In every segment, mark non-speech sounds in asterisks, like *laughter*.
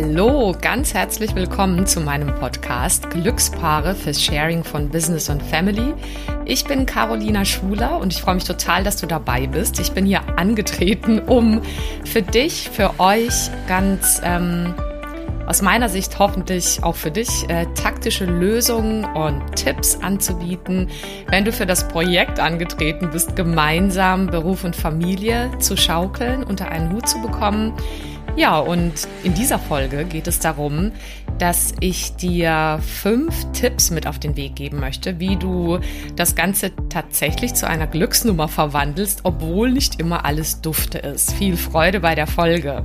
Hallo, ganz herzlich willkommen zu meinem Podcast Glückspaare fürs Sharing von Business und Family. Ich bin Carolina Schuler und ich freue mich total, dass du dabei bist. Ich bin hier angetreten, um für dich, für euch ganz ähm, aus meiner Sicht hoffentlich auch für dich äh, taktische Lösungen und Tipps anzubieten, wenn du für das Projekt angetreten bist, gemeinsam Beruf und Familie zu schaukeln, unter einen Hut zu bekommen. Ja, und in dieser Folge geht es darum, dass ich dir fünf Tipps mit auf den Weg geben möchte, wie du das Ganze tatsächlich zu einer Glücksnummer verwandelst, obwohl nicht immer alles dufte ist. Viel Freude bei der Folge.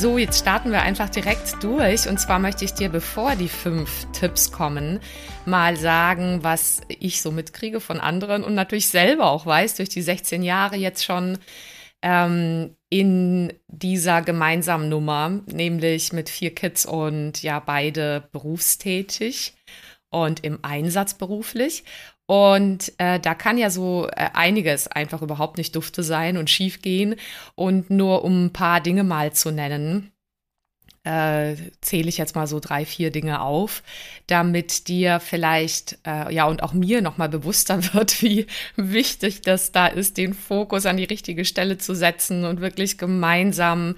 So, jetzt starten wir einfach direkt durch. Und zwar möchte ich dir, bevor die fünf Tipps kommen, mal sagen, was ich so mitkriege von anderen und natürlich selber auch weiß, durch die 16 Jahre jetzt schon ähm, in dieser gemeinsamen Nummer, nämlich mit vier Kids und ja, beide berufstätig und im Einsatz beruflich. Und äh, da kann ja so äh, einiges einfach überhaupt nicht dufte sein und schief gehen. Und nur um ein paar Dinge mal zu nennen, äh, zähle ich jetzt mal so drei, vier Dinge auf, damit dir vielleicht, äh, ja, und auch mir nochmal bewusster *laughs* wird, wie wichtig das da ist, den Fokus an die richtige Stelle zu setzen und wirklich gemeinsam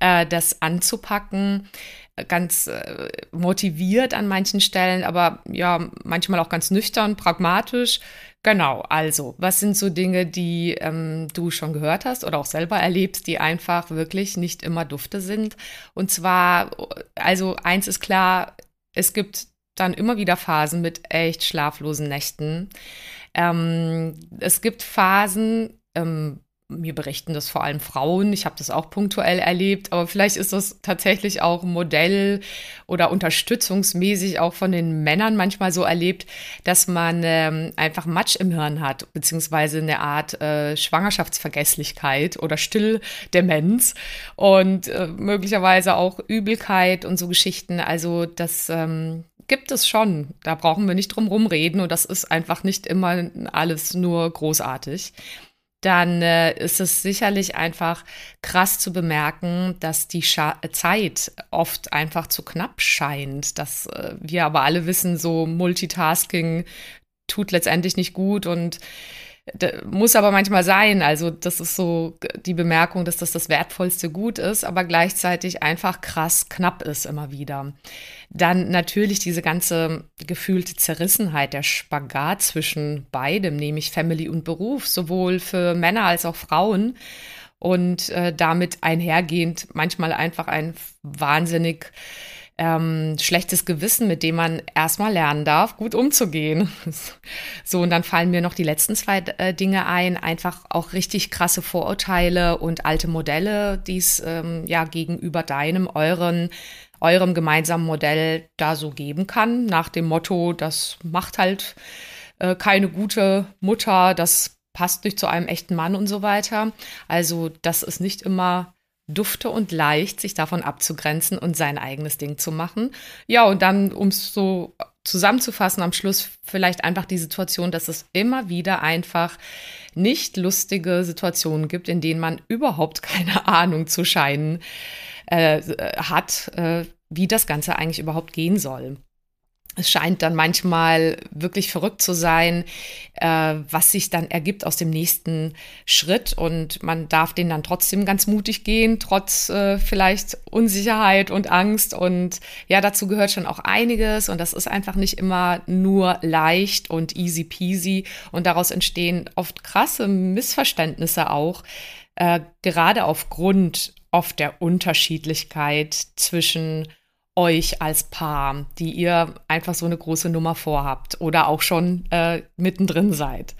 äh, das anzupacken ganz äh, motiviert an manchen Stellen, aber ja, manchmal auch ganz nüchtern, pragmatisch. Genau, also, was sind so Dinge, die ähm, du schon gehört hast oder auch selber erlebst, die einfach wirklich nicht immer dufte sind? Und zwar, also eins ist klar, es gibt dann immer wieder Phasen mit echt schlaflosen Nächten. Ähm, es gibt Phasen, ähm, mir berichten das vor allem Frauen. Ich habe das auch punktuell erlebt, aber vielleicht ist das tatsächlich auch Modell oder unterstützungsmäßig auch von den Männern manchmal so erlebt, dass man ähm, einfach Matsch im Hirn hat, beziehungsweise eine Art äh, Schwangerschaftsvergesslichkeit oder Stilldemenz und äh, möglicherweise auch Übelkeit und so Geschichten. Also das ähm, gibt es schon. Da brauchen wir nicht drum rumreden und das ist einfach nicht immer alles nur großartig dann äh, ist es sicherlich einfach krass zu bemerken, dass die Scha Zeit oft einfach zu knapp scheint. Dass äh, wir aber alle wissen, so Multitasking tut letztendlich nicht gut und muss aber manchmal sein. Also das ist so die Bemerkung, dass das das wertvollste Gut ist, aber gleichzeitig einfach krass knapp ist immer wieder. Dann natürlich diese ganze gefühlte Zerrissenheit, der Spagat zwischen beidem, nämlich Family und Beruf, sowohl für Männer als auch Frauen. Und äh, damit einhergehend manchmal einfach ein wahnsinnig ähm, schlechtes Gewissen, mit dem man erstmal lernen darf, gut umzugehen. *laughs* so, und dann fallen mir noch die letzten zwei äh, Dinge ein. Einfach auch richtig krasse Vorurteile und alte Modelle, die es ähm, ja gegenüber deinem, euren, eurem gemeinsamen Modell da so geben kann. Nach dem Motto, das macht halt äh, keine gute Mutter, das passt nicht zu einem echten Mann und so weiter. Also, das ist nicht immer dufte und leicht, sich davon abzugrenzen und sein eigenes Ding zu machen. Ja, und dann, um es so zusammenzufassen, am Schluss vielleicht einfach die Situation, dass es immer wieder einfach nicht lustige Situationen gibt, in denen man überhaupt *laughs* keine Ahnung zu scheinen äh, hat, äh, wie das Ganze eigentlich überhaupt gehen soll. Es scheint dann manchmal wirklich verrückt zu sein, äh, was sich dann ergibt aus dem nächsten Schritt. Und man darf den dann trotzdem ganz mutig gehen, trotz äh, vielleicht Unsicherheit und Angst. Und ja, dazu gehört schon auch einiges. Und das ist einfach nicht immer nur leicht und easy peasy. Und daraus entstehen oft krasse Missverständnisse auch, äh, gerade aufgrund oft der Unterschiedlichkeit zwischen euch als Paar, die ihr einfach so eine große Nummer vorhabt oder auch schon äh, mittendrin seid.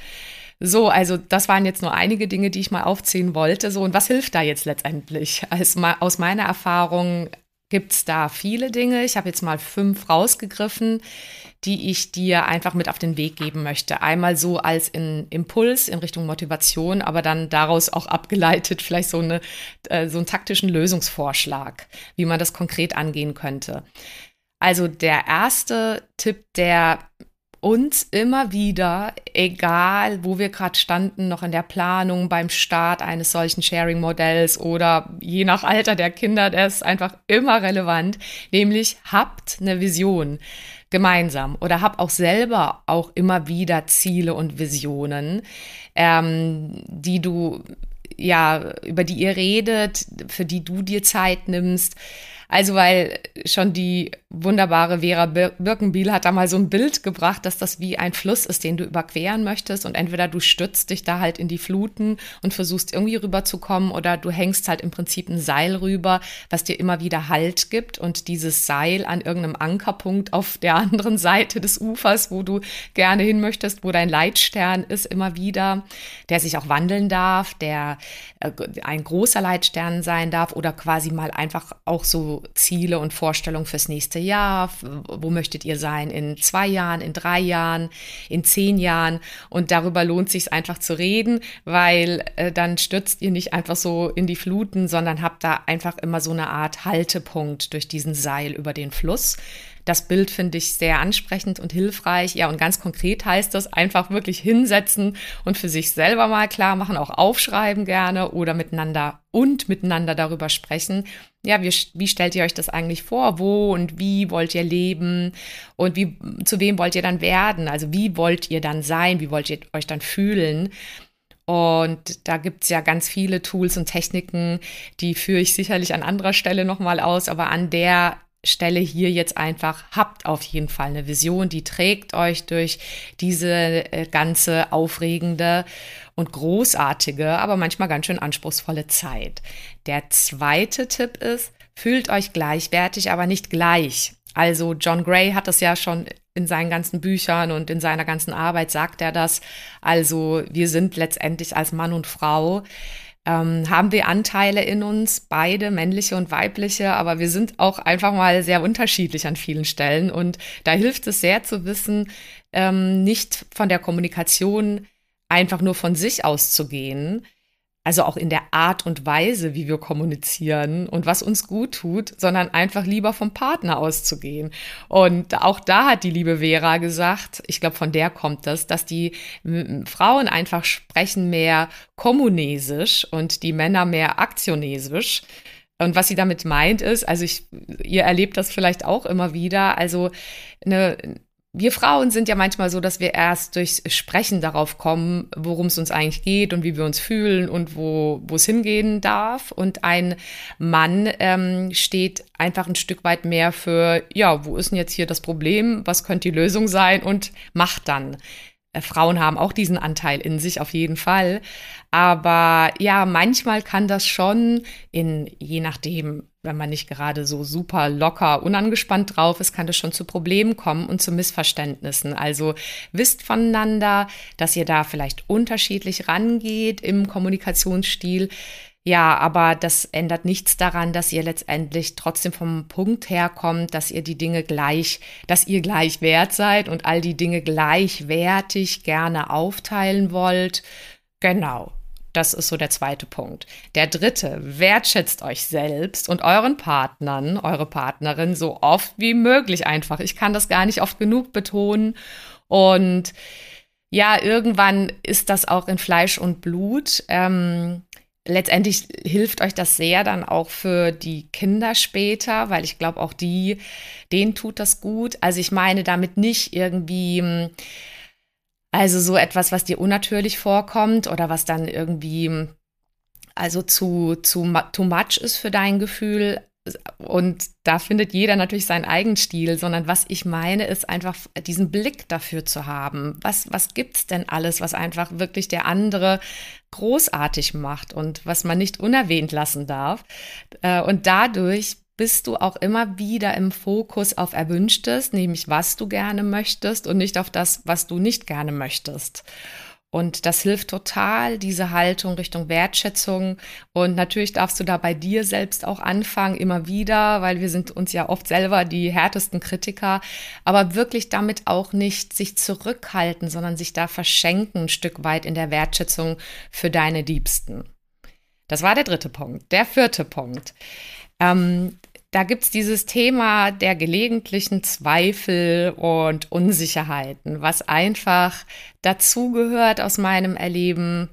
So, also das waren jetzt nur einige Dinge, die ich mal aufzählen wollte. So, und was hilft da jetzt letztendlich? Also, aus meiner Erfahrung gibt es da viele Dinge. Ich habe jetzt mal fünf rausgegriffen, die ich dir einfach mit auf den Weg geben möchte. Einmal so als in Impuls in Richtung Motivation, aber dann daraus auch abgeleitet vielleicht so, eine, äh, so einen taktischen Lösungsvorschlag, wie man das konkret angehen könnte. Also der erste Tipp, der uns immer wieder, egal wo wir gerade standen, noch in der Planung beim Start eines solchen Sharing-Modells oder je nach Alter der Kinder, der ist einfach immer relevant, nämlich habt eine Vision gemeinsam oder hab auch selber auch immer wieder Ziele und Visionen, ähm, die du ja, über die ihr redet, für die du dir Zeit nimmst. Also, weil schon die wunderbare Vera Birkenbiel hat da mal so ein Bild gebracht, dass das wie ein Fluss ist, den du überqueren möchtest. Und entweder du stützt dich da halt in die Fluten und versuchst irgendwie rüberzukommen oder du hängst halt im Prinzip ein Seil rüber, was dir immer wieder Halt gibt. Und dieses Seil an irgendeinem Ankerpunkt auf der *laughs* anderen Seite des Ufers, wo du gerne hin möchtest, wo dein Leitstern ist, immer wieder, der sich auch wandeln darf, der äh, ein großer Leitstern sein darf oder quasi mal einfach auch so Ziele und Vorstellungen fürs nächste Jahr? Wo möchtet ihr sein in zwei Jahren, in drei Jahren, in zehn Jahren? Und darüber lohnt sich einfach zu reden, weil äh, dann stürzt ihr nicht einfach so in die Fluten, sondern habt da einfach immer so eine Art Haltepunkt durch diesen Seil über den Fluss. Das Bild finde ich sehr ansprechend und hilfreich. Ja, und ganz konkret heißt das einfach wirklich hinsetzen und für sich selber mal klar machen, auch aufschreiben gerne oder miteinander und miteinander darüber sprechen. Ja, wie, wie stellt ihr euch das eigentlich vor? Wo und wie wollt ihr leben? Und wie, zu wem wollt ihr dann werden? Also wie wollt ihr dann sein? Wie wollt ihr euch dann fühlen? Und da gibt es ja ganz viele Tools und Techniken, die führe ich sicherlich an anderer Stelle nochmal aus, aber an der Stelle hier jetzt einfach, habt auf jeden Fall eine Vision, die trägt euch durch diese äh, ganze aufregende und großartige, aber manchmal ganz schön anspruchsvolle Zeit. Der zweite Tipp ist, fühlt euch gleichwertig, aber nicht gleich. Also John Gray hat das ja schon in seinen ganzen Büchern und in seiner ganzen Arbeit sagt er das. Also wir sind letztendlich als Mann und Frau ähm, haben wir Anteile in uns, beide, männliche und weibliche, aber wir sind auch einfach mal sehr unterschiedlich an vielen Stellen. Und da hilft es sehr zu wissen, ähm, nicht von der Kommunikation einfach nur von sich auszugehen, also auch in der Art und Weise, wie wir kommunizieren und was uns gut tut, sondern einfach lieber vom Partner auszugehen. Und auch da hat die liebe Vera gesagt, ich glaube, von der kommt das, dass die Frauen einfach sprechen mehr kommunesisch und die Männer mehr aktionesisch. Und was sie damit meint ist, also ich, ihr erlebt das vielleicht auch immer wieder, also eine, wir Frauen sind ja manchmal so, dass wir erst durchs Sprechen darauf kommen, worum es uns eigentlich geht und wie wir uns fühlen und wo, wo es hingehen darf. Und ein Mann ähm, steht einfach ein Stück weit mehr für, ja, wo ist denn jetzt hier das Problem? Was könnte die Lösung sein? Und macht dann. Äh, Frauen haben auch diesen Anteil in sich auf jeden Fall. Aber ja, manchmal kann das schon in, je nachdem, wenn man nicht gerade so super locker, unangespannt drauf ist, kann das schon zu Problemen kommen und zu Missverständnissen. Also wisst voneinander, dass ihr da vielleicht unterschiedlich rangeht im Kommunikationsstil. Ja, aber das ändert nichts daran, dass ihr letztendlich trotzdem vom Punkt herkommt, dass ihr die Dinge gleich, dass ihr gleich wert seid und all die Dinge gleichwertig gerne aufteilen wollt. Genau. Das ist so der zweite Punkt. Der dritte, wertschätzt euch selbst und euren Partnern, eure Partnerin so oft wie möglich einfach. Ich kann das gar nicht oft genug betonen. Und ja, irgendwann ist das auch in Fleisch und Blut. Ähm, letztendlich hilft euch das sehr dann auch für die Kinder später, weil ich glaube, auch die, denen tut das gut. Also ich meine damit nicht irgendwie, hm, also so etwas, was dir unnatürlich vorkommt oder was dann irgendwie, hm, also zu, zu too much ist für dein Gefühl. Und da findet jeder natürlich seinen eigenen Stil, sondern was ich meine, ist einfach diesen Blick dafür zu haben. Was, was gibt's denn alles, was einfach wirklich der andere großartig macht und was man nicht unerwähnt lassen darf? Äh, und dadurch bist du auch immer wieder im Fokus auf Erwünschtes, nämlich was du gerne möchtest und nicht auf das, was du nicht gerne möchtest. Und das hilft total, diese Haltung Richtung Wertschätzung. Und natürlich darfst du da bei dir selbst auch anfangen, immer wieder, weil wir sind uns ja oft selber die härtesten Kritiker, aber wirklich damit auch nicht sich zurückhalten, sondern sich da verschenken ein Stück weit in der Wertschätzung für deine Liebsten. Das war der dritte Punkt. Der vierte Punkt. Ähm, da gibt's dieses Thema der gelegentlichen Zweifel und Unsicherheiten, was einfach dazugehört aus meinem Erleben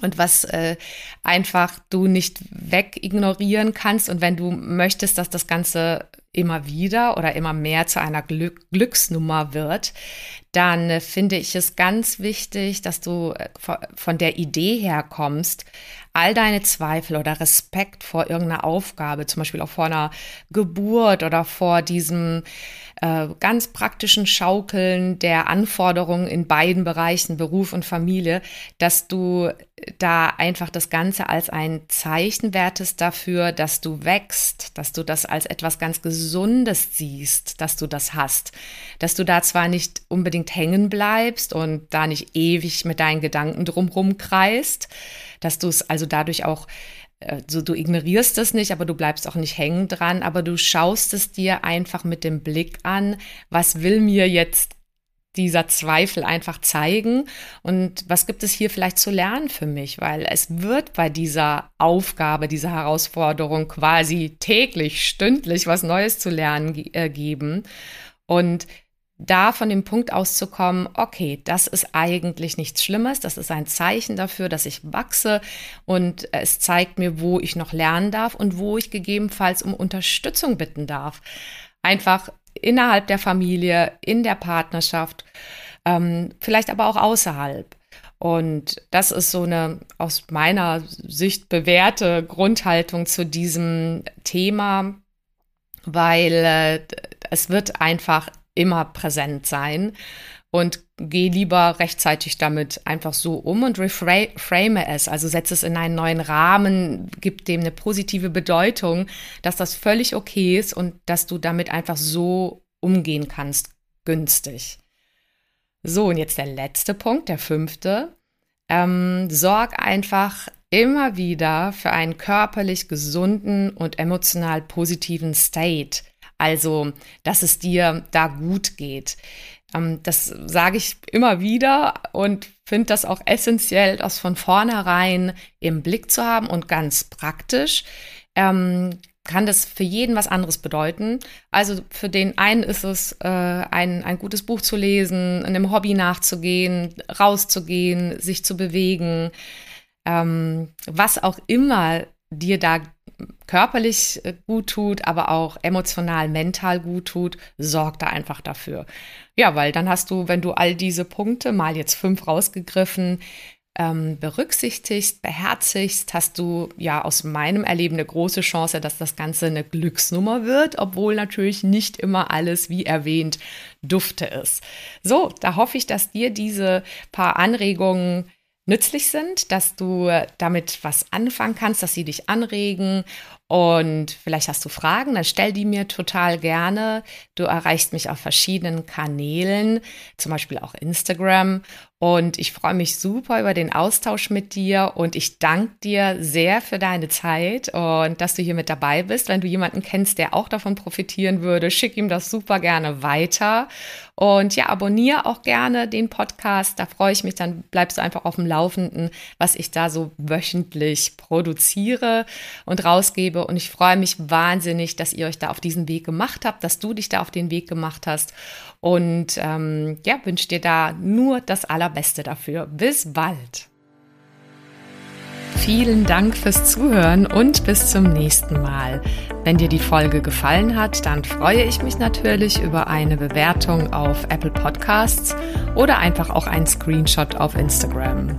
und was äh, einfach du nicht wegignorieren kannst. Und wenn du möchtest, dass das Ganze immer wieder oder immer mehr zu einer Glück Glücksnummer wird, dann finde ich es ganz wichtig, dass du äh, von der Idee her kommst, all deine Zweifel oder Respekt vor irgendeiner Aufgabe, zum Beispiel auch vor einer Geburt oder vor diesem äh, ganz praktischen Schaukeln der Anforderungen in beiden Bereichen, Beruf und Familie, dass du da einfach das Ganze als ein Zeichen wertest dafür, dass du wächst, dass du das als etwas ganz Gesundes siehst, dass du das hast, dass du da zwar nicht unbedingt hängen bleibst und da nicht ewig mit deinen Gedanken drumrum kreist, dass du es also dadurch auch also du ignorierst es nicht, aber du bleibst auch nicht hängen dran, aber du schaust es dir einfach mit dem Blick an, was will mir jetzt dieser Zweifel einfach zeigen. Und was gibt es hier vielleicht zu lernen für mich, weil es wird bei dieser Aufgabe, dieser Herausforderung quasi täglich, stündlich was Neues zu lernen äh, geben. Und da von dem Punkt auszukommen, okay, das ist eigentlich nichts Schlimmes, das ist ein Zeichen dafür, dass ich wachse. Und es zeigt mir, wo ich noch lernen darf und wo ich gegebenenfalls um Unterstützung bitten darf. Einfach innerhalb der Familie, in der Partnerschaft, ähm, vielleicht aber auch außerhalb. Und das ist so eine aus meiner Sicht bewährte Grundhaltung zu diesem Thema, weil äh, es wird einfach immer präsent sein und geh lieber rechtzeitig damit einfach so um und reframe es, also setze es in einen neuen Rahmen, gib dem eine positive Bedeutung, dass das völlig okay ist und dass du damit einfach so umgehen kannst, günstig. So, und jetzt der letzte Punkt, der fünfte. Ähm, sorg einfach immer wieder für einen körperlich gesunden und emotional positiven State. Also, dass es dir da gut geht. Ähm, das sage ich immer wieder und finde das auch essentiell, das von vornherein im Blick zu haben und ganz praktisch. Ähm, kann das für jeden was anderes bedeuten. Also für den einen ist es, äh, ein, ein gutes Buch zu lesen, einem Hobby nachzugehen, rauszugehen, sich zu bewegen, ähm, was auch immer dir da körperlich äh, gut tut, aber auch emotional, mental gut tut, sorg da einfach dafür. Ja, weil dann hast du, wenn du all diese Punkte, mal jetzt fünf rausgegriffen, ähm, berücksichtigst, beherzigst, hast du ja aus meinem Erleben eine große Chance, dass das Ganze eine Glücksnummer wird, obwohl natürlich nicht immer alles, wie erwähnt, dufte ist. So, da hoffe ich, dass dir diese paar Anregungen nützlich sind, dass du damit was anfangen kannst, dass sie dich anregen und vielleicht hast du Fragen, dann stell die mir total gerne. Du erreichst mich auf verschiedenen Kanälen, zum Beispiel auch Instagram. Und ich freue mich super über den Austausch mit dir und ich danke dir sehr für deine Zeit und dass du hier mit dabei bist. Wenn du jemanden kennst, der auch davon profitieren würde, schick ihm das super gerne weiter. Und ja, abonniere auch gerne den Podcast. Da freue ich mich, dann bleibst du einfach auf dem Laufenden, was ich da so wöchentlich produziere und rausgebe. Und ich freue mich wahnsinnig, dass ihr euch da auf diesen Weg gemacht habt, dass du dich da auf den Weg gemacht hast. Und ähm, ja, wünsche dir da nur das Allerbeste dafür. Bis bald. vielen Dank fürs Zuhören und bis zum nächsten Mal. Wenn dir die Folge gefallen hat, dann freue ich mich natürlich über eine Bewertung auf Apple Podcasts oder einfach auch einen Screenshot auf Instagram.